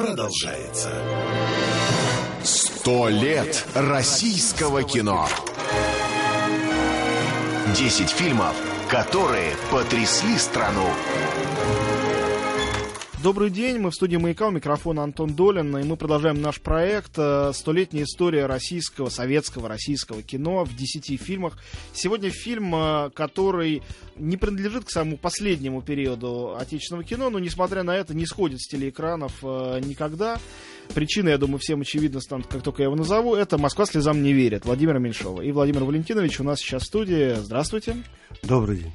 продолжается. Сто лет российского кино. Десять фильмов, которые потрясли страну. Добрый день, мы в студии «Маяка», у микрофона Антон Долин, и мы продолжаем наш проект э, «Столетняя история российского, советского, российского кино» в десяти фильмах. Сегодня фильм, э, который не принадлежит к самому последнему периоду отечественного кино, но, несмотря на это, не сходит с телеэкранов э, никогда. Причина, я думаю, всем очевидно станет, как только я его назову. Это «Москва слезам не верит» Владимира Меньшова. И Владимир Валентинович у нас сейчас в студии. Здравствуйте. Добрый день.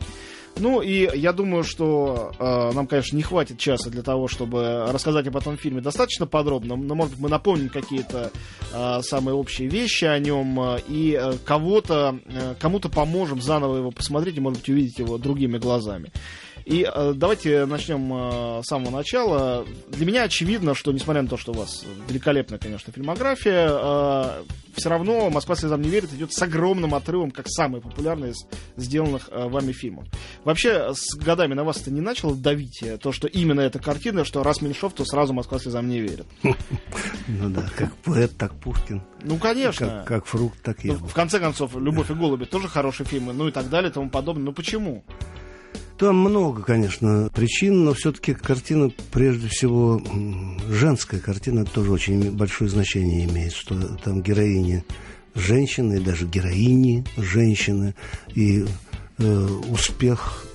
Ну и я думаю, что э, нам, конечно, не хватит часа для того, чтобы рассказать об этом фильме достаточно подробно. Но, может быть, мы напомним какие-то э, самые общие вещи о нем э, и э, кого-то, э, кому-то поможем заново его посмотреть и, может быть, увидеть его другими глазами. И э, давайте начнем э, с самого начала. Для меня очевидно, что несмотря на то, что у вас великолепная, конечно, фильмография, э, все равно «Москва слезам не верит» идет с огромным отрывом, как самый популярный из сделанных э, вами фильмов. Вообще, с годами на вас это не начало давить, э, то, что именно эта картина, что раз Меньшов, то сразу «Москва слезам не верит». Ну да, как поэт, так Пушкин. Ну, конечно. Как, как фрукт, так Ну, яблоко. в конце концов, «Любовь и голуби» тоже хорошие фильмы, ну и так далее, и тому подобное. Ну почему? Там много, конечно, причин, но все-таки картина, прежде всего, женская картина тоже очень большое значение имеет, что там героини женщины, даже героини женщины, и э, успех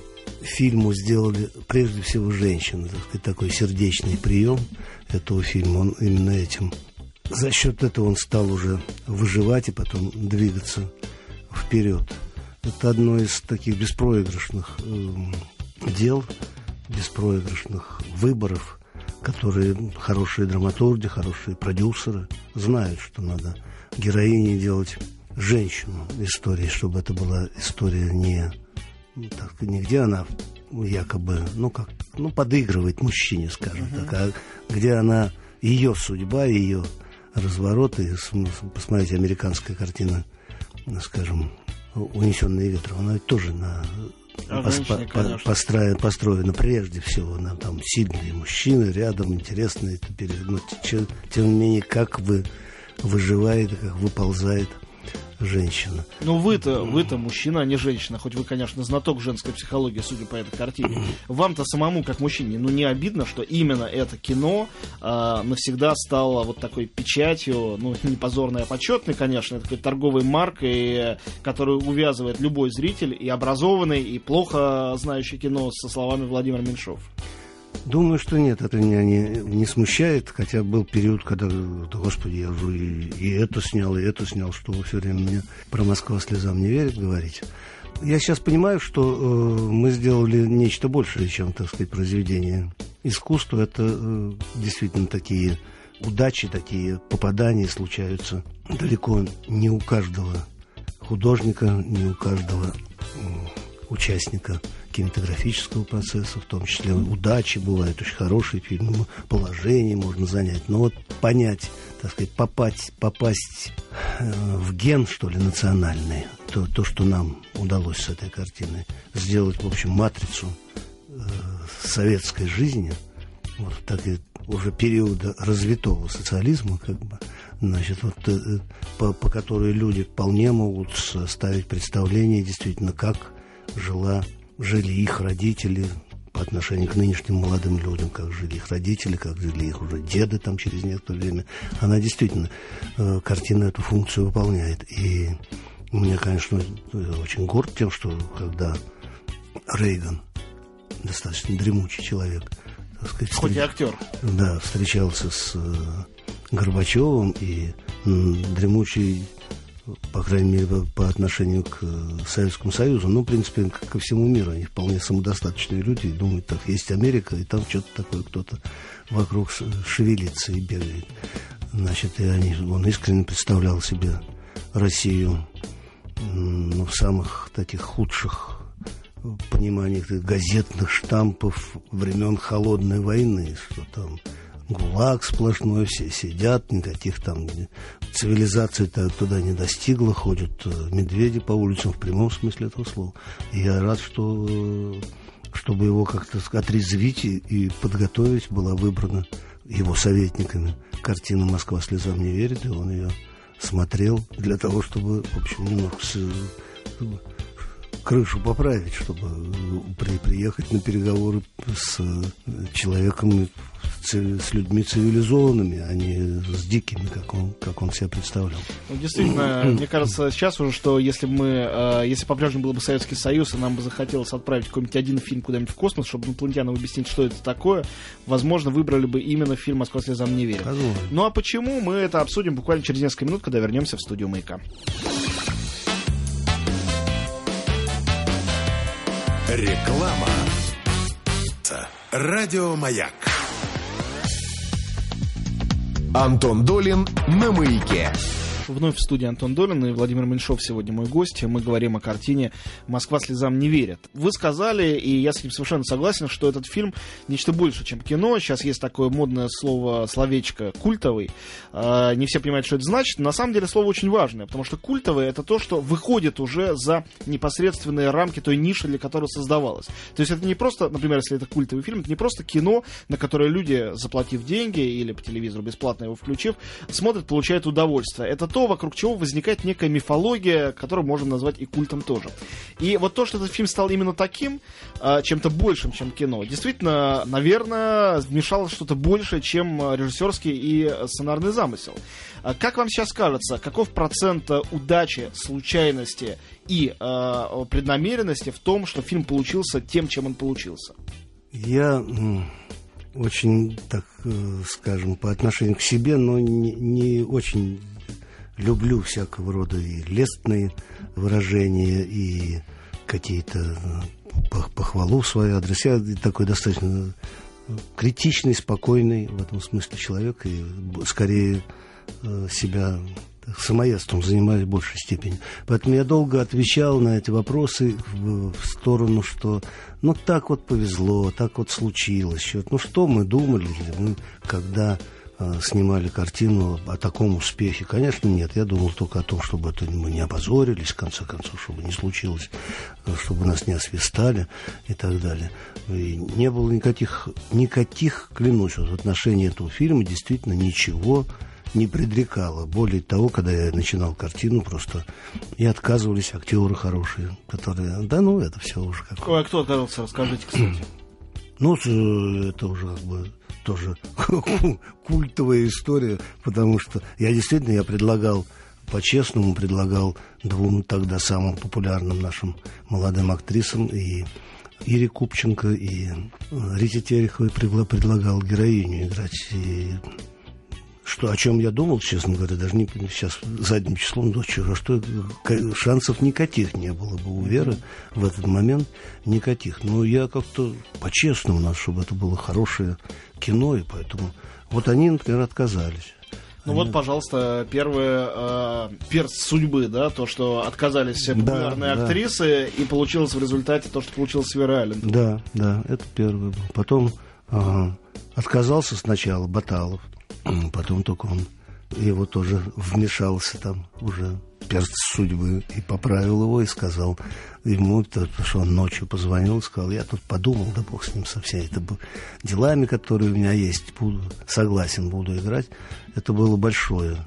фильму сделали прежде всего женщины. Так такой сердечный прием этого фильма, он именно этим. За счет этого он стал уже выживать и потом двигаться вперед. Это одно из таких беспроигрышных эм, дел, беспроигрышных выборов, которые хорошие драматурги, хорошие продюсеры знают, что надо героине делать женщину истории, чтобы это была история не, ну, так, не где она якобы, ну как, ну подыгрывает мужчине, скажем так, а где она, ее судьба, ее развороты, см- посмотрите, американская картина, скажем, унесенные ветром, она ведь тоже на конечно. построена, построена прежде всего на там сильные мужчины рядом, интересные, но те- тем не менее, как вы выживает, как выползает женщина. Ну вы-то, вы-то мужчина, а не женщина. Хоть вы, конечно, знаток женской психологии, судя по этой картине. Вам-то самому, как мужчине, ну не обидно, что именно это кино а, навсегда стало вот такой печатью, ну не позорной, а почетной, конечно, такой торговой маркой, э, которую увязывает любой зритель, и образованный, и плохо знающий кино со словами Владимир Меньшов. Думаю, что нет, это меня не, не смущает, хотя был период, когда, да, господи, я уже и, это снял, и это снял, что вы все время мне про Москва слезам не верит говорить. Я сейчас понимаю, что э, мы сделали нечто большее, чем, так сказать, произведение искусства. Это э, действительно такие удачи, такие попадания случаются далеко не у каждого художника, не у каждого участника кинематографического процесса, в том числе удачи бывают, очень хорошие фильмы, положение можно занять, но вот понять, так сказать, попасть, попасть э, в ген, что ли, национальный, то, то, что нам удалось с этой картиной, сделать, в общем, матрицу э, советской жизни, вот так и уже периода развитого социализма, как бы, значит, вот, э, по, по которой люди вполне могут составить представление действительно, как жила, жили их родители по отношению к нынешним молодым людям, как жили их родители, как жили их уже деды там через некоторое время. Она действительно, э, картина эту функцию выполняет. И мне, конечно, очень горд тем, что когда Рейган, достаточно дремучий человек, так сказать, Хоть и встреч- актер. да, встречался с э, Горбачевым и дремучий, по крайней мере, по, отношению к э, Советскому Союзу, ну, в принципе, к- ко всему миру. Они вполне самодостаточные люди и думают, так, есть Америка, и там что-то такое, кто-то вокруг шевелится и бегает. Значит, и они, он искренне представлял себе Россию ну, в самых таких худших пониманиях газетных штампов времен холодной войны, что там ГУЛАГ сплошной, все сидят, никаких там цивилизации -то туда не достигла, ходят э, медведи по улицам в прямом смысле этого слова. И я рад, что э, чтобы его как-то отрезвить и, подготовить, была выбрана его советниками картину «Москва слезам не верит», и он ее смотрел для того, чтобы, в общем, немного с, крышу поправить, чтобы при, приехать на переговоры с человеком, с, людьми цивилизованными, а не с дикими, как он, как он себя представлял. Ну, действительно, мне кажется, сейчас уже, что если бы мы, э, если по-прежнему был бы Советский Союз, и нам бы захотелось отправить какой-нибудь один фильм куда-нибудь в космос, чтобы инопланетянам объяснить, что это такое, возможно, выбрали бы именно фильм «Москва слезам не верит». Ну а почему, мы это обсудим буквально через несколько минут, когда вернемся в студию «Маяка». Реклама. Радиомаяк. Антон Долин на маяке. Вновь в студии Антон Долин и Владимир Меньшов сегодня мой гость. Мы говорим о картине «Москва слезам не верит». Вы сказали, и я с этим совершенно согласен, что этот фильм нечто больше, чем кино. Сейчас есть такое модное слово, словечко «культовый». А, не все понимают, что это значит. На самом деле слово очень важное, потому что культовый — это то, что выходит уже за непосредственные рамки той ниши, для которой создавалось. То есть это не просто, например, если это культовый фильм, это не просто кино, на которое люди, заплатив деньги или по телевизору бесплатно его включив, смотрят, получают удовольствие. Это то, то, вокруг чего возникает некая мифология, которую можно назвать и культом тоже. И вот то, что этот фильм стал именно таким, а, чем-то большим, чем кино, действительно, наверное, вмешалось что-то большее, чем режиссерский и сценарный замысел. А как вам сейчас кажется, каков процент удачи, случайности и э, преднамеренности в том, что фильм получился тем, чем он получился? Я очень, так э, скажем, по отношению к себе, но не, не очень люблю всякого рода и лестные выражения, и какие-то э, похвалу в свой адрес. Я такой достаточно э, критичный, спокойный в этом смысле человек, и скорее э, себя самоедством занимаюсь в большей степени. Поэтому я долго отвечал на эти вопросы в, сторону, что ну так вот повезло, так вот случилось. Ну что мы думали, мы, когда снимали картину о таком успехе. Конечно, нет. Я думал только о том, чтобы это мы не опозорились, в конце концов, чтобы не случилось, э, чтобы нас не освистали и так далее. И не было никаких, никаких, клянусь, вот в отношении этого фильма действительно ничего не предрекало. Более того, когда я начинал картину, просто и отказывались актеры хорошие, которые, да ну, это все уже как... Ой, а кто отказался, расскажите, кстати. Ну, это уже как бы тоже культовая история, потому что я действительно я предлагал по-честному предлагал двум тогда самым популярным нашим молодым актрисам и Ире Купченко и Рите Тереховой предлагал героиню играть. И что, о чем я думал, честно говоря, даже не сейчас задним числом ночью, а что шансов никаких не было бы у Веры в этот момент, никаких. Но я как-то по-честному надо, чтобы это было хорошее кино, и поэтому вот они, например, отказались. Ну вот, пожалуйста, первый э, перст судьбы, да, то, что отказались все популярные да, актрисы, да. и получилось в результате то, что получилось с Верой Аллен. Да, да, это первый был. Потом э, отказался сначала Баталов, Потом только он его тоже вмешался там уже перст судьбы и поправил его и сказал ему, что он ночью позвонил сказал, я тут подумал, да бог с ним со всеми это делами, которые у меня есть, буду, согласен буду играть. Это было большое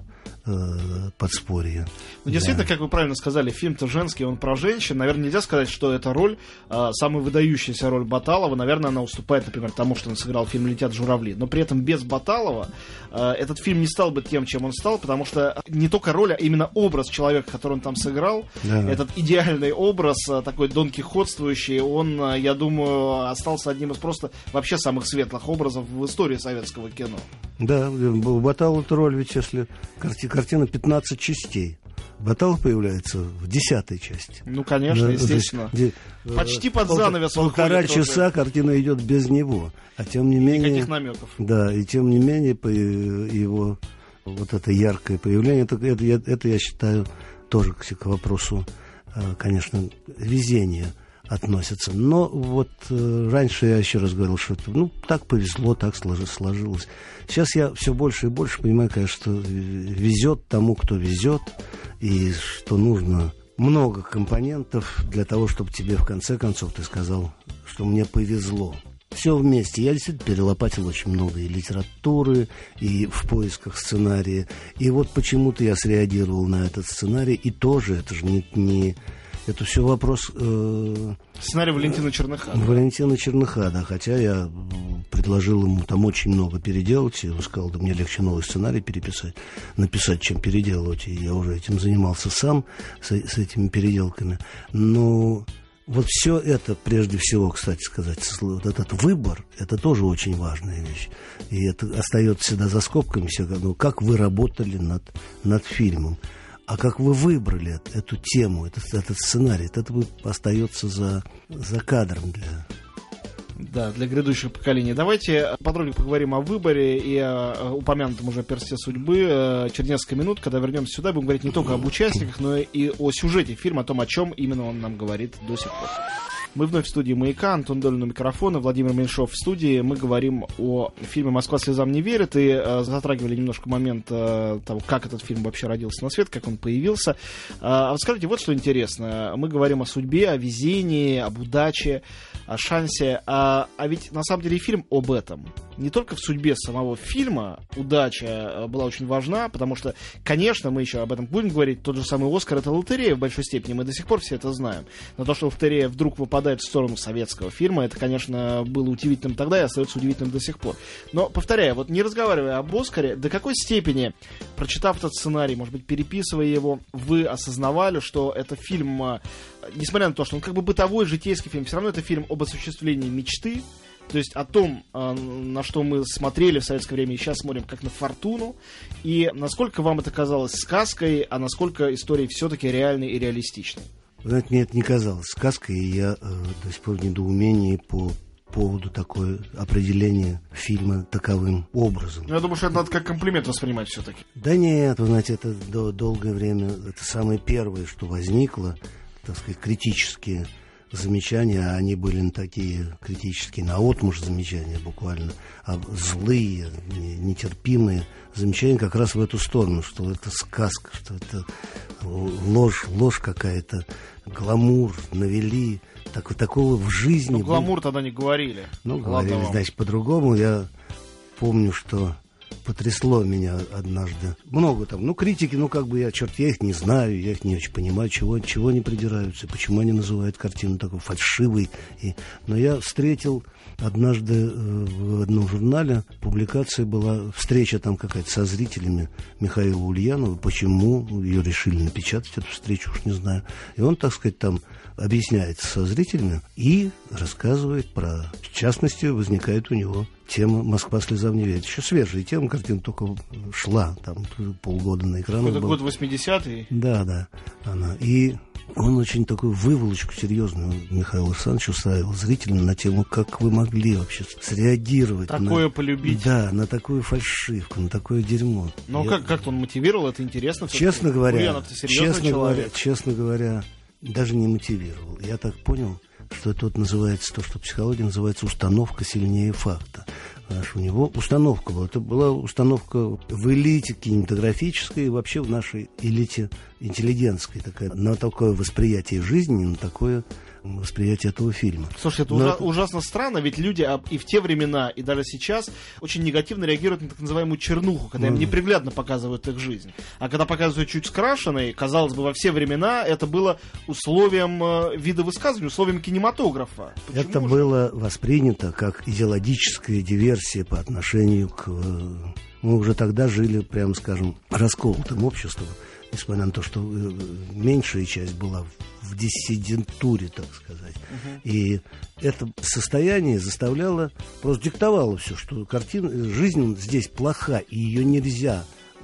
э, подспорье. Ну, действительно, да. как вы правильно сказали, фильм-то женский, он про женщин. Наверное, нельзя сказать, что эта роль, э, самая выдающаяся роль Баталова, наверное, она уступает, например, тому, что он сыграл в фильме «Летят журавли». Но при этом без Баталова э, этот фильм не стал бы тем, чем он стал, потому что не только роль, а именно образ человека, который он там сыграл, да. этот идеальный образ, э, такой Дон Кихотствующий, он, я думаю, остался одним из просто вообще самых светлых образов в истории советского кино. Да, у Баталова роль, ведь если карти картина 15 частей. Баталов появляется в десятой части. Ну, конечно, да, естественно. Есть, где, Почти под занавес Полтора часа уже. картина идет без него. А тем не менее... Никаких намеков. Да, и тем не менее по его вот это яркое появление, это, это, это я считаю тоже к вопросу, э, конечно, везения относятся. Но вот э, раньше я еще раз говорил, что ну, так повезло, так сложилось. Сейчас я все больше и больше понимаю, конечно, что везет тому, кто везет, и что нужно много компонентов для того, чтобы тебе в конце концов ты сказал, что мне повезло. все вместе. Я действительно перелопатил очень много и литературы, и в поисках сценария. И вот почему-то я среагировал на этот сценарий, и тоже это же не, не это все вопрос... Э, Сценарий Валентина Черныха. Валентина Черныха, да. Хотя я предложил ему там очень много переделать. И он сказал, да мне легче новый сценарий переписать, написать, чем переделывать. И я уже этим занимался сам, с, с этими переделками. Но вот все это, прежде всего, кстати сказать, вот этот выбор, это тоже очень важная вещь. И это остается всегда за скобками, ну, как вы работали над, над фильмом. А как вы выбрали эту тему, этот, этот сценарий, это остается за, за кадром для да, для грядущих поколений. Давайте подробнее поговорим о выборе и о упомянутом уже персте судьбы э, через несколько минут, когда вернемся сюда, будем говорить не только об участниках, но и о сюжете фильма, о том, о чем именно он нам говорит до сих пор. Мы вновь в студии «Маяка», Антон Долин у микрофона, Владимир Меньшов в студии. Мы говорим о фильме «Москва слезам не верит» и э, затрагивали немножко момент э, того, как этот фильм вообще родился на свет, как он появился. А вот скажите, вот что интересно. Мы говорим о судьбе, о везении, об удаче, о шансе. А, а ведь на самом деле фильм об этом. Не только в судьбе самого фильма удача э, была очень важна, потому что, конечно, мы еще об этом будем говорить. Тот же самый Оскар это лотерея в большой степени, мы до сих пор все это знаем. Но то, что лотерея вдруг выпадает в сторону советского фильма, это, конечно, было удивительным тогда и остается удивительным до сих пор. Но, повторяю, вот не разговаривая об Оскаре, до какой степени, прочитав этот сценарий, может быть, переписывая его, вы осознавали, что это фильм, э, несмотря на то, что он как бы бытовой, житейский фильм, все равно это фильм об осуществлении мечты, то есть о том, а, на что мы смотрели в советское время и сейчас смотрим как на фортуну, и насколько вам это казалось сказкой, а насколько история все-таки реальной и реалистичной. Вы знаете, мне это не казалось сказкой, и я э, до сих пор в недоумении по поводу такое определение фильма таковым образом. Ну, я думаю, что это надо как комплимент воспринимать все-таки. Да нет, вы знаете, это до, долгое время, это самое первое, что возникло, так сказать, критические замечания, а они были такие критические, на отмуж замечания буквально, а злые, нетерпимые замечания как раз в эту сторону, что это сказка, что это ложь, ложь какая-то, гламур навели, так, такого в жизни... Ну, гламур тогда не говорили. Ну, говорили, значит, по-другому. Я помню, что потрясло меня однажды. Много там, ну, критики, ну, как бы я, черт, я их не знаю, я их не очень понимаю, чего, чего они придираются, почему они называют картину такой фальшивой. И... Но я встретил однажды э, в одном журнале, публикация была, встреча там какая-то со зрителями Михаила Ульянова, почему ее решили напечатать, эту встречу, уж не знаю. И он, так сказать, там объясняется со зрителями и рассказывает про... В частности, возникает у него тема «Москва слезам не верит». Еще свежая тема, картина только шла, там полгода на экран. Это год 80-й? Да, да, она. И он очень такую выволочку серьезную Михаил Александрович устраивал зрителям на тему, как вы могли вообще среагировать. Такое на, полюбить. Да, на такую фальшивку, на такое дерьмо. Но Я... как, как он мотивировал, это интересно. Честно говоря, честно говоря, честно говоря, даже не мотивировал. Я так понял, что это вот называется, то, что психология называется установка сильнее факта. У него установка была. Это была установка в элите кинематографической и вообще в нашей элите интеллигентской. Такая, на такое восприятие жизни, на такое восприятие этого фильма. Слушай, это, ужа- это ужасно странно, ведь люди и в те времена, и даже сейчас очень негативно реагируют на так называемую чернуху, когда ну, им неприглядно показывают их жизнь. А когда показывают чуть скрашенной, казалось бы, во все времена это было условием э, вида высказывания, условием кинематографа. Почему это же? было воспринято как идеологическая диверсия по отношению к... Э, мы уже тогда жили, прямо скажем, расколотым обществом несмотря на то, что э, меньшая часть была в диссидентуре, так сказать. Угу. И это состояние заставляло, просто диктовало все, что картина, жизнь здесь плоха, и ее нельзя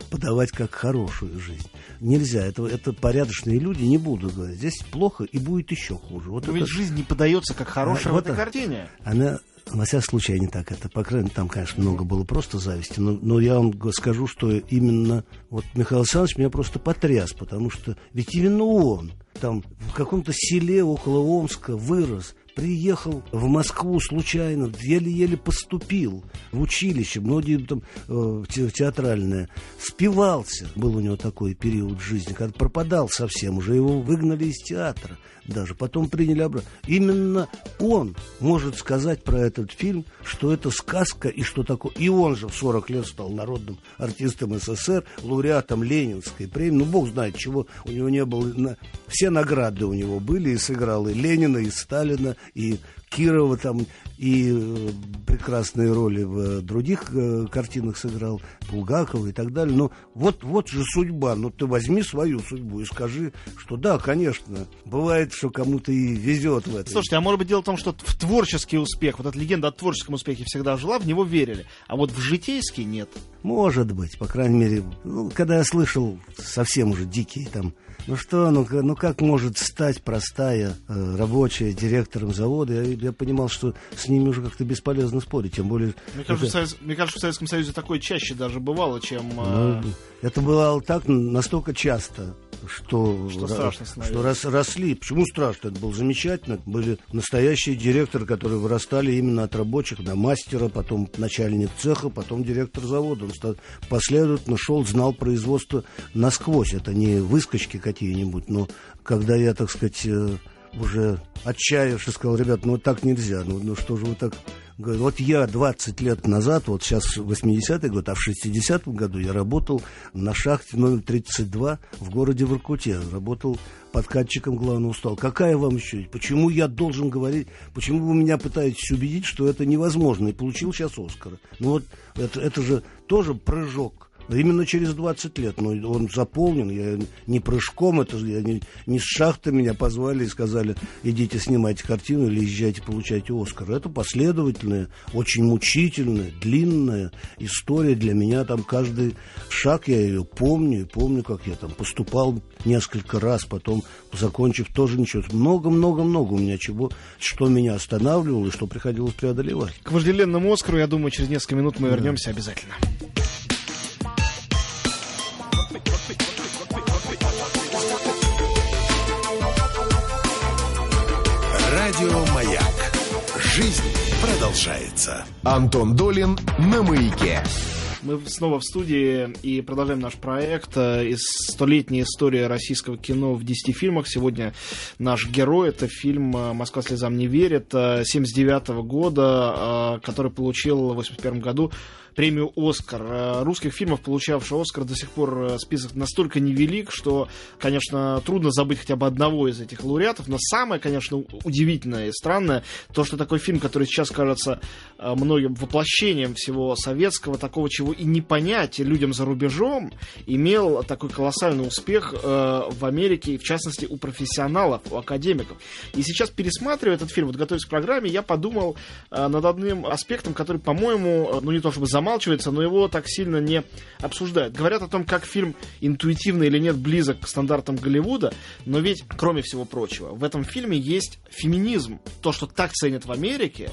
подавать как хорошую жизнь. Нельзя. Это, это порядочные люди, не буду говорить. Здесь плохо и будет еще хуже. Вот Но это... ведь жизнь не подается как хорошая а, в этой картине. Она во всяком случае, не так это. По крайней мере, там, конечно, много было просто зависти. Но, но я вам скажу, что именно вот Михаил Александрович меня просто потряс, потому что ведь именно он там в каком-то селе около Омска вырос, приехал в Москву случайно, еле-еле поступил в училище, многие там э, театральное, спивался. Был у него такой период жизни, когда пропадал совсем, уже его выгнали из театра даже, потом приняли обратно. Именно он может сказать про этот фильм, что это сказка и что такое. И он же в 40 лет стал народным артистом СССР, лауреатом Ленинской премии. Ну, бог знает, чего у него не было. Все награды у него были, и сыграл и Ленина, и Сталина, и Кирова там и э, прекрасные роли в э, других э, картинах сыграл, Булгакова и так далее. Но вот, вот же судьба. Ну, ты возьми свою судьбу и скажи, что да, конечно, бывает, что кому-то и везет в это. Слушайте, а может быть дело в том, что в творческий успех, вот эта легенда о творческом успехе всегда жила, в него верили, а вот в житейский нет. Может быть, по крайней мере, ну, когда я слышал совсем уже дикие там ну что, ну, ну как может стать простая э, рабочая директором завода? Я, я понимал, что с ними уже как-то бесполезно спорить, тем более... Мне кажется, это... Совет... Мне кажется, в Советском Союзе такое чаще даже бывало, чем... Э... Ну, это бывало так настолько часто, что, что, страшно что рос, росли. Почему страшно? Это было замечательно. Были настоящие директоры, которые вырастали именно от рабочих до мастера, потом начальник цеха, потом директор завода. Он последовательно шел, знал производство насквозь. Это не выскочки какие-нибудь, но когда я, так сказать, э, уже отчаявшись, сказал, ребят, ну так нельзя, ну, ну что же вы так... Вот я 20 лет назад, вот сейчас 80-й год, а в 60-м году я работал на шахте номер 32 в городе Воркуте. Работал подкатчиком главного стола. Какая вам еще? Почему я должен говорить, почему вы меня пытаетесь убедить, что это невозможно? И получил сейчас Оскара. Ну вот это, это же тоже прыжок Именно через 20 лет. Но он заполнен. Я не прыжком, это я не, не с шахты меня позвали и сказали, идите снимайте картину или езжайте, получайте Оскар. Это последовательная, очень мучительная, длинная история для меня. Там каждый шаг я ее помню. И помню, как я там поступал несколько раз, потом, закончив, тоже ничего. Много-много-много у меня чего, что меня останавливало и что приходилось преодолевать. К вожделенному Оскару, я думаю, через несколько минут мы да. вернемся обязательно. Радио «Маяк». Жизнь продолжается. Антон Долин на «Маяке». Мы снова в студии и продолжаем наш проект э, из столетней истории российского кино в 10 фильмах. Сегодня наш герой это фильм э, «Москва слезам не верит» 79 -го года, э, который получил в 81 году премию «Оскар». Э, русских фильмов, получавших «Оскар», до сих пор э, список настолько невелик, что, конечно, трудно забыть хотя бы одного из этих лауреатов. Но самое, конечно, удивительное и странное, то, что такой фильм, который сейчас кажется э, многим воплощением всего советского, такого, чего и не понять людям за рубежом, имел такой колоссальный успех в Америке, в частности у профессионалов, у академиков. И сейчас, пересматривая этот фильм, вот готовясь к программе, я подумал над одним аспектом, который, по-моему, ну не то чтобы замал замалчивается, но его так сильно не обсуждают. Говорят о том, как фильм интуитивно или нет близок к стандартам Голливуда, но ведь, кроме всего прочего, в этом фильме есть феминизм. То, что так ценят в Америке,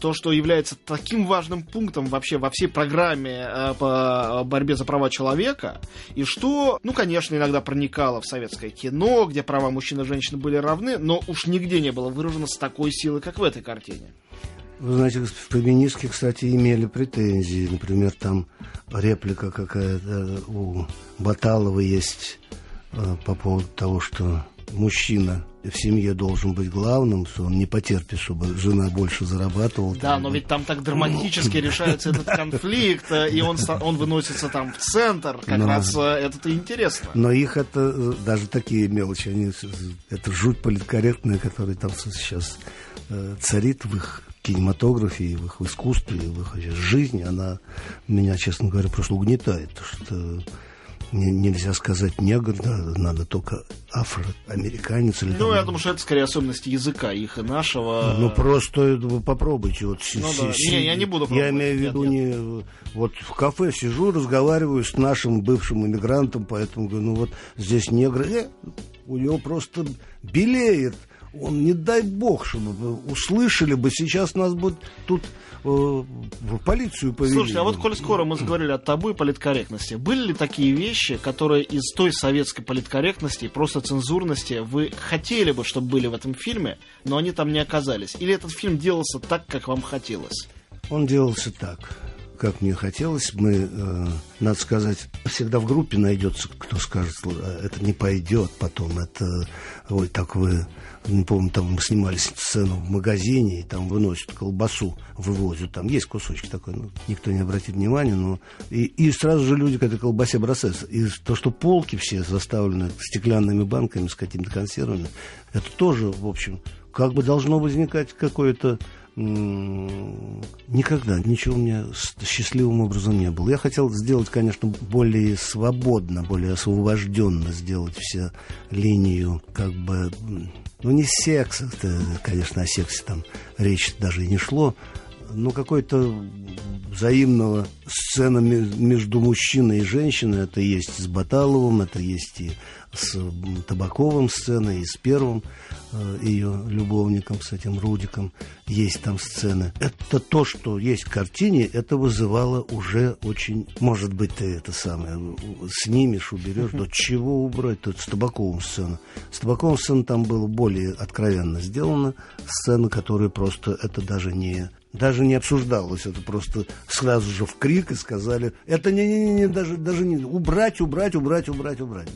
то, что является таким важным пунктом вообще во всей программе э, по борьбе за права человека, и что, ну, конечно, иногда проникало в советское кино, где права мужчин и женщин были равны, но уж нигде не было выражено с такой силой, как в этой картине. Вы знаете, феминистки, кстати, имели претензии. Например, там реплика какая-то у Баталова есть э, по поводу того, что мужчина в семье должен быть главным, что он не потерпит, чтобы жена больше зарабатывала. Да, там, но ведь там так драматически решается этот конфликт, э, и он, он выносится там в центр, как но, раз э, это-то интересно. Но их это, даже такие мелочи, они, это жуть политкорректная, которая там сейчас царит в их кинематографе, и в их искусстве, и в их жизни, она меня, честно говоря, просто угнетает. Что нельзя сказать негр, да, надо только афроамериканец. Или ну, там... я думаю, что это скорее особенности языка их и нашего. Ну, просто вы попробуйте. Вот, ну, да. си- не, я не буду пробовать. Я имею в виду нет, не... Вот в кафе сижу, разговариваю с нашим бывшим иммигрантом, поэтому говорю, ну вот здесь негры, э, у него просто белеет он, не дай бог, чтобы услышали бы, сейчас нас бы тут э, в полицию повели. Слушайте, а вот коль скоро мы заговорили о табу и политкорректности, были ли такие вещи, которые из той советской политкорректности и просто цензурности вы хотели бы, чтобы были в этом фильме, но они там не оказались? Или этот фильм делался так, как вам хотелось? Он делался так как мне хотелось. Мы, э, надо сказать, всегда в группе найдется, кто скажет, это не пойдет потом, это, ой, так вы, не помню, там мы снимали сцену в магазине, и там выносят колбасу, вывозят, там есть кусочки такой, ну, никто не обратит внимания, но и, и сразу же люди к этой колбасе бросаются. И то, что полки все заставлены стеклянными банками с какими-то консервами, это тоже, в общем, как бы должно возникать какое-то никогда ничего у меня счастливым образом не было. Я хотел сделать, конечно, более свободно, более освобожденно сделать все линию, как бы, ну не секс, это, конечно, о сексе там речь даже и не шло, но какой-то взаимного сцена между мужчиной и женщиной. Это есть с Баталовым, это есть и с Табаковым сцена, и с первым э, ее любовником, с этим Рудиком. Есть там сцены. Это то, что есть в картине, это вызывало уже очень... Может быть, ты это самое снимешь, уберешь. До чего убрать? Тут с Табаковым сцена. С Табаковым сцена там было более откровенно сделана. Сцена, которая просто... Это даже не даже не обсуждалось, это просто сразу же в крик и сказали, это не-не-не, даже, даже не, убрать, убрать, убрать, убрать, убрать.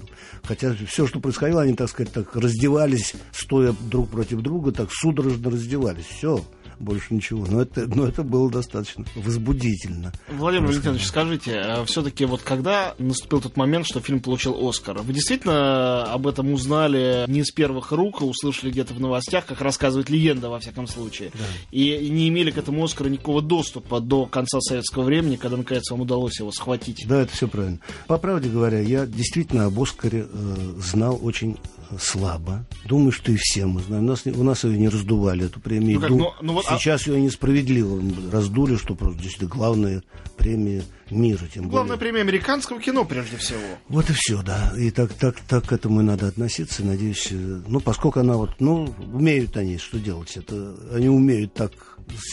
Хотя все, что происходило, они, так сказать, так раздевались, стоя друг против друга, так судорожно раздевались, все больше ничего. Но это, но это было достаточно возбудительно. Владимир Валентинович, скажите, а все-таки вот когда наступил тот момент, что фильм получил Оскар, вы действительно об этом узнали не с первых рук, а услышали где-то в новостях, как рассказывает легенда, во всяком случае, да. и не имели к этому Оскару никакого доступа до конца советского времени, когда, наконец, вам удалось его схватить? Да, это все правильно. По правде говоря, я действительно об Оскаре э, знал очень слабо. Думаю, что и все мы знаем. У нас, у нас ее не раздували, эту премию. Ну, как, ну, ну, вот, а Сейчас а... ее несправедливо раздули, что просто действительно главная премия мира. Тем Главная более. премия американского кино, прежде всего. Вот и все, да. И так, так, так к этому и надо относиться. Надеюсь, э, ну, поскольку она вот, ну, умеют они что делать. Это, они умеют так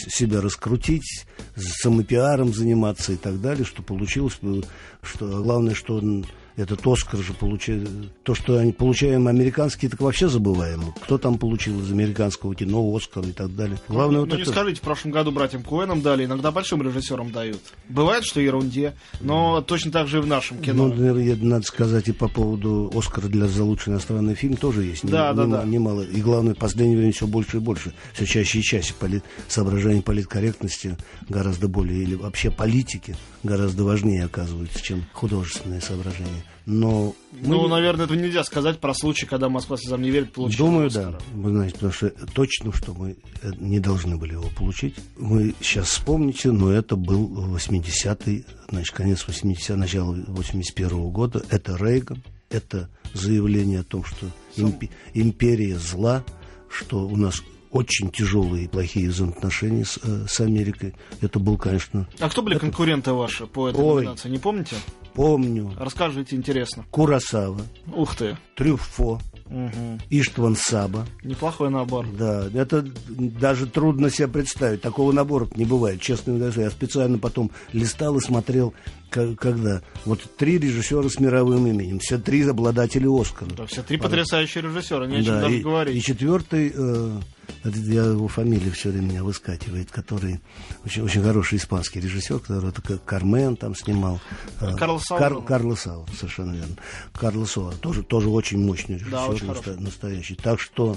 себя раскрутить, самопиаром заниматься и так далее, что получилось, что главное, что этот Оскар же получает... То, что они получаем американские, так вообще забываем. Кто там получил из американского кино Оскар и так далее. Главное, ну, вот ну, это... не скажите, в прошлом году братьям Коэнам дали, иногда большим режиссерам дают. Бывает, что ерунде, но точно так же и в нашем кино. Ну, наверное, надо сказать и по поводу Оскара для за лучший иностранный фильм тоже есть. Да, не, да, не, Немало. И главное, в последнее время все больше и больше. Все чаще и чаще полит... соображения политкорректности гораздо более, или вообще политики гораздо важнее оказываются, чем художественные соображения. Но ну, мы... наверное, это нельзя сказать про случай, когда Москва слезам не верит, получила Думаю, Оскара. да. Вы знаете, потому что точно, что мы э, не должны были его получить. Вы сейчас вспомните, но это был 80-й, значит, конец 80 начало 81-го года. Это Рейган, это заявление о том, что имп... империя зла, что у нас очень тяжелые и плохие взаимоотношения с, э, с Америкой. Это был, конечно... А кто были это... конкуренты ваши по этой Ой, номинации, не помните? Помню. Расскажите, интересно. Курасава. Ух ты. Трюффо. Угу. Иштван Саба. Неплохой набор. Да, это даже трудно себе представить. Такого набора не бывает, честно говоря. Я специально потом листал и смотрел, когда вот три режиссера с мировым именем, все три обладатели Оскара. Да, все три потрясающие режиссера, не о чем да, даже и, говорить. И четвертый э, я его фамилия все время меня выскакивает, который очень, очень хороший испанский режиссер, который это Кармен там снимал. Э, Карлос Саура. Кар, совершенно верно. Карлос Саура, тоже, тоже очень мощный режиссер, да, очень насто, настоящий. Так что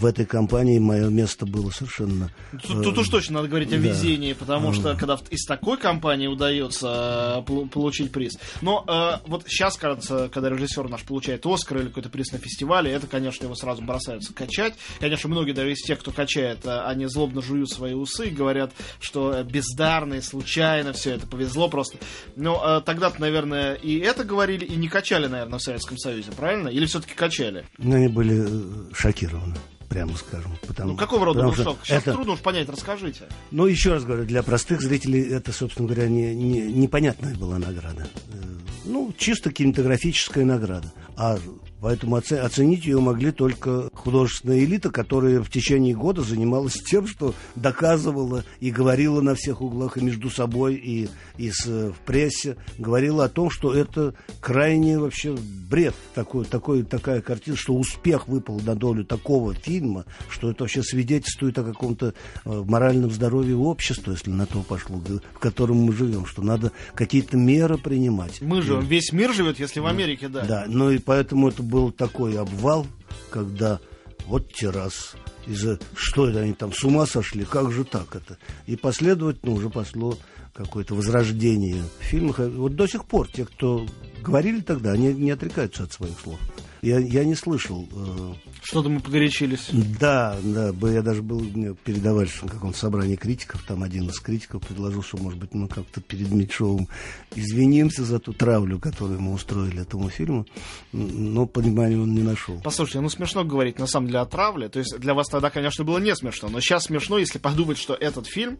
в этой компании мое место было совершенно... Тут, тут уж точно надо говорить о да. везении, потому что когда из такой компании удается э, получить приз. Но э, вот сейчас, кажется, когда режиссер наш получает Оскар или какой-то приз на фестивале, это, конечно, его сразу бросаются качать. Конечно, многие даже из тех, кто качает, э, они злобно жуют свои усы и говорят, что бездарно случайно все это повезло просто. Но э, тогда-то, наверное, и это говорили, и не качали, наверное, в Советском Союзе, правильно? Или все-таки качали? Ну, они были э, шокированы прямо скажем. Потому, ну, какого рода был шок? Сейчас это... трудно уж понять, расскажите. Ну, еще раз говорю, для простых зрителей это, собственно говоря, не, не, непонятная была награда. Э, ну, чисто кинематографическая награда. А Поэтому оценить ее могли только художественная элита, которая в течение года занималась тем, что доказывала и говорила на всех углах и между собой, и, и с, в прессе, говорила о том, что это крайне вообще бред такой, такой, такая картина, что успех выпал на долю такого фильма, что это вообще свидетельствует о каком-то э, моральном здоровье общества, если на то пошло, в котором мы живем, что надо какие-то меры принимать. Мы же, весь мир живет, если в Америке, да. Да, ну и поэтому это был такой обвал, когда вот террас, из-за что это они там с ума сошли, как же так это? И последовательно уже пошло какое-то возрождение в. Вот до сих пор те, кто говорили тогда, они не отрекаются от своих слов. Я, я не слышал. Э... Что-то мы погорячились. Да, да. Я даже был передавать на каком-то собрании критиков. Там один из критиков предложил, что, может быть, мы как-то перед Митшовым извинимся за ту травлю, которую мы устроили этому фильму. Но понимания он не нашел. Послушайте, ну смешно говорить на самом деле о травле. То есть для вас тогда, конечно, было не смешно. Но сейчас смешно, если подумать, что этот фильм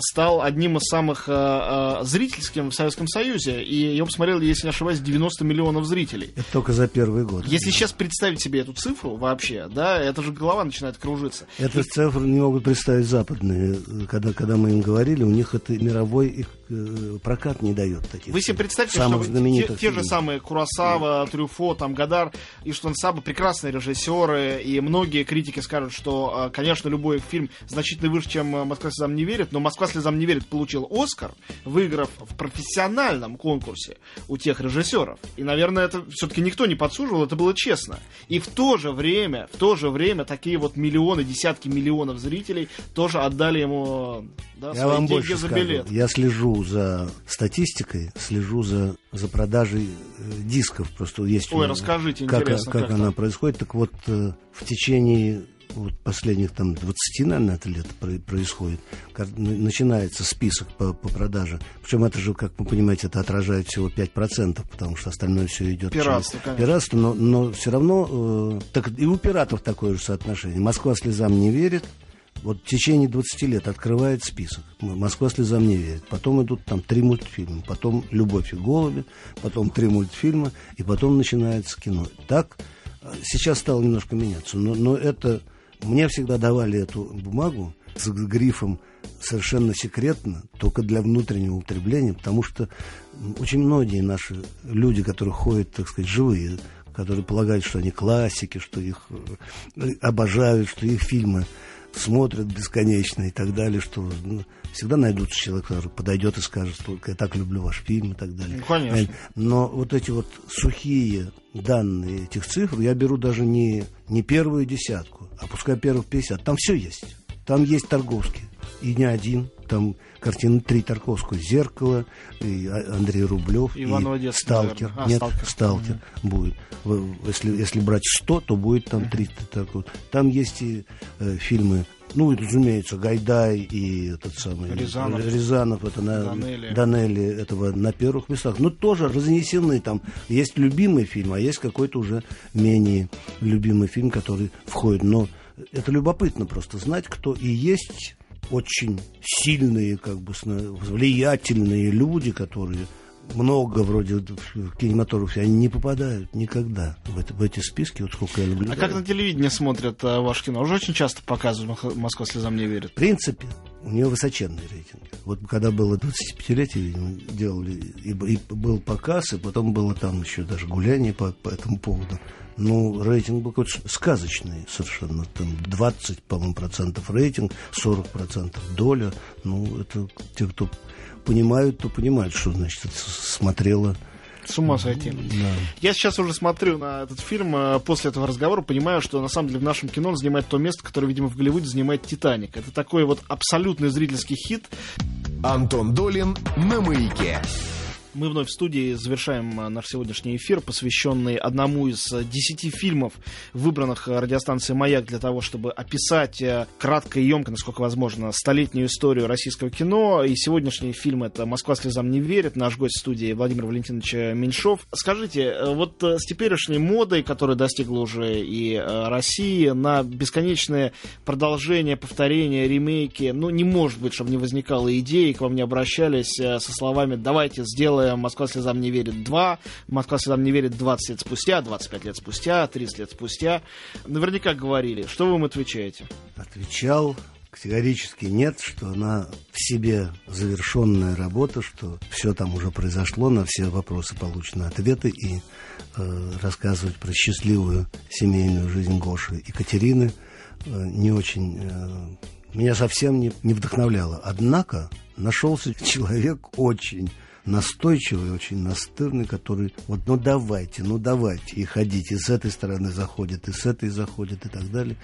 стал одним из самых э, э, зрительским в Советском Союзе. И его посмотрели, если не ошибаюсь, 90 миллионов зрителей. Это только за первый год. Если сейчас представить себе эту цифру вообще, да, это же голова начинает кружиться. Эту и... цифру не могут представить западные. Когда, когда мы им говорили, у них это мировой их прокат не дает таких. Вы себе представьте, что те, те же самые Курасава, да. Трюфо, там Гадар и Штансаба прекрасные режиссеры, и многие критики скажут, что, конечно, любой фильм значительно выше, чем «Москва слезам не верит», но «Москва слезам не верит» получил Оскар, выиграв в профессиональном конкурсе у тех режиссеров. И, наверное, это все-таки никто не подсуживал, это было честно. И в то же время, в то же время такие вот миллионы, десятки миллионов зрителей тоже отдали ему да, Я вам больше за скажу. билет. Я слежу за статистикой, слежу за, за продажей э, дисков. Просто есть Ой, расскажите, как, интересно. Как, как она происходит. Так вот, э, в течение вот последних там 20, наверное, это лет происходит, начинается список по, по продаже. Причем это же, как вы понимаете, это отражает всего 5%, потому что остальное все идет пиратство, через пиратство, но, но все равно, э, так и у пиратов такое же соотношение. Москва слезам не верит, вот в течение 20 лет открывает список. Москва слезам не верит. Потом идут там три мультфильма, потом Любовь и голуби, потом три мультфильма, и потом начинается кино. Так э, сейчас стало немножко меняться, но, но это мне всегда давали эту бумагу с грифом совершенно секретно, только для внутреннего употребления, потому что очень многие наши люди, которые ходят, так сказать, живые, которые полагают, что они классики, что их э, обожают, что их фильмы смотрят бесконечно и так далее, что ну, всегда найдутся человек, который подойдет и скажет, что я так люблю ваш фильм и так далее. Ну, конечно. Но вот эти вот сухие данные этих цифр я беру даже не, не первую десятку, а пускай первых 50. Там все есть. Там есть Торговский. И не один. Там картины три Тарковского. «Зеркало», и Андрей Рублев, Иванова и «Сталкер». А, Нет, «Сталкер», «Сталкер» mm-hmm. будет. Если, если брать 100, то будет там 3 Таркова. Там есть и э, фильмы ну, разумеется, Гайдай и этот самый Рязанов, Рязанов это на Данели. Данели этого на первых местах. Но тоже разнесены там. Есть любимый фильм, а есть какой-то уже менее любимый фильм, который входит. Но это любопытно просто знать, кто и есть очень сильные, как бы влиятельные люди, которые много вроде в кинематографе, они не попадают никогда в, это, в эти списки, вот сколько я наблюдаю. А как на телевидении смотрят а, ваше кино? Уже очень часто показывают «Москва слезам не верит». В принципе, у нее высоченный рейтинг. Вот когда было 25-летие, делали, и, и был показ, и потом было там еще даже гуляние по, по этому поводу. Ну, рейтинг был какой-то сказочный совершенно. Там 20, по-моему, процентов рейтинг, 40 процентов доля. Ну, это те, кто понимают, то понимают, что, значит, это смотрела с ума сойти. Да. Я сейчас уже смотрю на этот фильм, э, после этого разговора понимаю, что на самом деле в нашем кино он занимает то место, которое, видимо, в Голливуде занимает «Титаник». Это такой вот абсолютный зрительский хит. Антон Долин на «Маяке». Мы вновь в студии завершаем э, наш сегодняшний эфир, посвященный одному из э, десяти фильмов, выбранных э, радиостанцией «Маяк» для того, чтобы описать кратко и емко, насколько возможно, столетнюю историю российского кино. И сегодняшний фильм — это «Москва слезам не верит». Наш гость в студии Владимир Валентинович Меньшов. Скажите, вот с теперешней модой, которая достигла уже и России, на бесконечное продолжение, повторение, ремейки, ну, не может быть, чтобы не возникало идеи, к вам не обращались со словами «давайте сделаем делаем «Москва слезам не верит 2», «Москва слезам не верит 20 лет спустя», 25 лет спустя, 30 лет спустя. Наверняка говорили. Что вы им отвечаете? Отвечал категорически нет, что она в себе завершенная работа, что все там уже произошло, на все вопросы получены ответы, и э, рассказывать про счастливую семейную жизнь Гоши и Катерины э, не очень... Э, меня совсем не, не вдохновляло. Однако нашелся человек очень настойчивый, очень настырный, который вот, ну давайте, ну давайте, и ходите, и с этой стороны заходит, и с этой заходит, и так далее.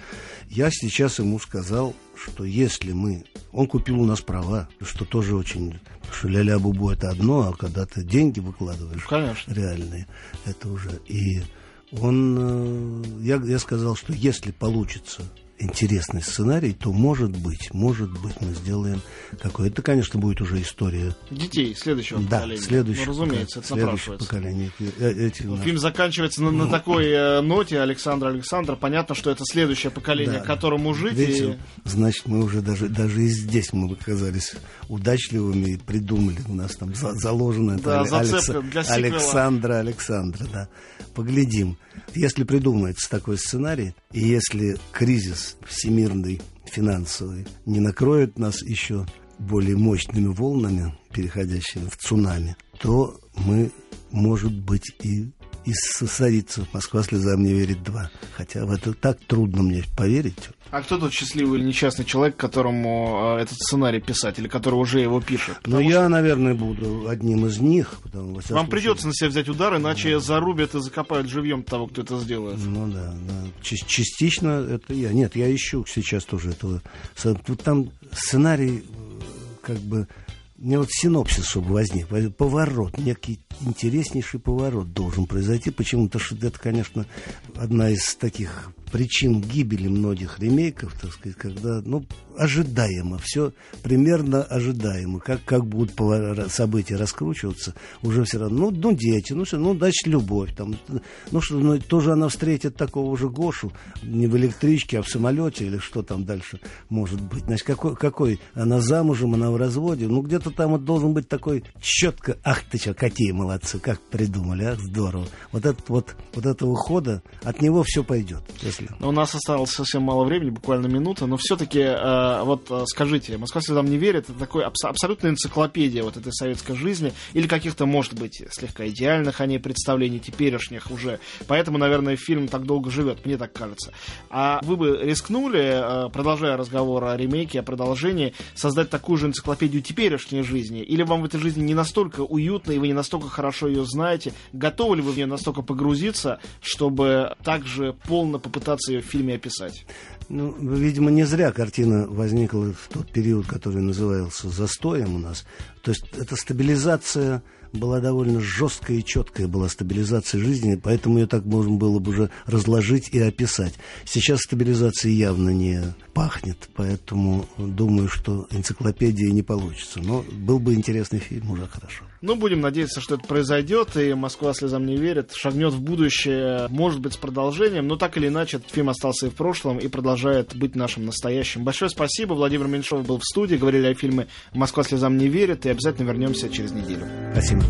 Я сейчас ему сказал, что если мы... Он купил у нас права, что тоже очень... Что ля-ля бубу это одно, а когда ты деньги выкладываешь... Конечно. Реальные, это уже... И он... Э, я, я сказал, что если получится интересный сценарий, то может быть, может быть, мы сделаем какой. Это, конечно, будет уже история детей следующего да, поколения. Следующего, ну, разумеется, это следующее поколение. Э, эти, ну, Фильм заканчивается на, на такой э, ноте Александра Александра. Понятно, что это следующее поколение, да, которому жить. Видите, и... Значит, мы уже даже даже и здесь мы оказались удачливыми и придумали. У нас там за, заложено да, это Алекс... для Александра Александра, да. Поглядим. Если придумается такой сценарий, и если кризис всемирный, финансовый, не накроет нас еще более мощными волнами, переходящими в цунами, то мы, может быть, и и состоится «Москва слезам не верит 2». Хотя в это так трудно мне поверить. А кто тот счастливый или несчастный человек, которому э, этот сценарий писать, или который уже его пишет? Ну, я, что... наверное, буду одним из них. Потому, Вам случае... придется на себя взять удар, иначе да. зарубят и закопают живьем того, кто это сделает. Ну да, да. частично это я. Нет, я ищу сейчас тоже этого. Там сценарий э, как бы мне вот синопсис, чтобы возник, поворот, некий интереснейший поворот должен произойти. Почему-то, что это, конечно, одна из таких причин гибели многих ремейков, так сказать, когда, ну, ожидаемо, все примерно ожидаемо, как, как будут события раскручиваться, уже все равно, ну, ну дети, ну, все, ну, значит, любовь, там, ну, что, ну, тоже она встретит такого же Гошу, не в электричке, а в самолете, или что там дальше может быть, значит, какой, какой, она замужем, она в разводе, ну, где-то там вот должен быть такой четко, ах ты что, какие молодцы, как придумали, ах, здорово, вот этот вот, вот этого хода, от него все пойдет, если но у нас осталось совсем мало времени, буквально минута, но все-таки, э, вот э, скажите, Москва слезам не верит, это такой абс- абсолютная энциклопедия вот этой советской жизни, или каких-то, может быть, слегка идеальных о ней представлений, теперешних уже. Поэтому, наверное, фильм так долго живет, мне так кажется. А вы бы рискнули, э, продолжая разговор о ремейке, о продолжении, создать такую же энциклопедию теперешней жизни? Или вам в этой жизни не настолько уютно, и вы не настолько хорошо ее знаете? Готовы ли вы в нее настолько погрузиться, чтобы также полно попытаться ее в фильме описать. Ну, видимо, не зря картина возникла в тот период, который назывался застоем у нас. То есть это стабилизация была довольно жесткая и четкая была стабилизация жизни, поэтому ее так можно было бы уже разложить и описать. Сейчас стабилизации явно не пахнет, поэтому думаю, что энциклопедия не получится. Но был бы интересный фильм, уже хорошо. Ну, будем надеяться, что это произойдет, и Москва слезам не верит, шагнет в будущее, может быть, с продолжением, но так или иначе, этот фильм остался и в прошлом, и продолжает быть нашим настоящим. Большое спасибо, Владимир Меньшов был в студии, говорили о фильме «Москва слезам не верит», и обязательно вернемся через неделю. Спасибо.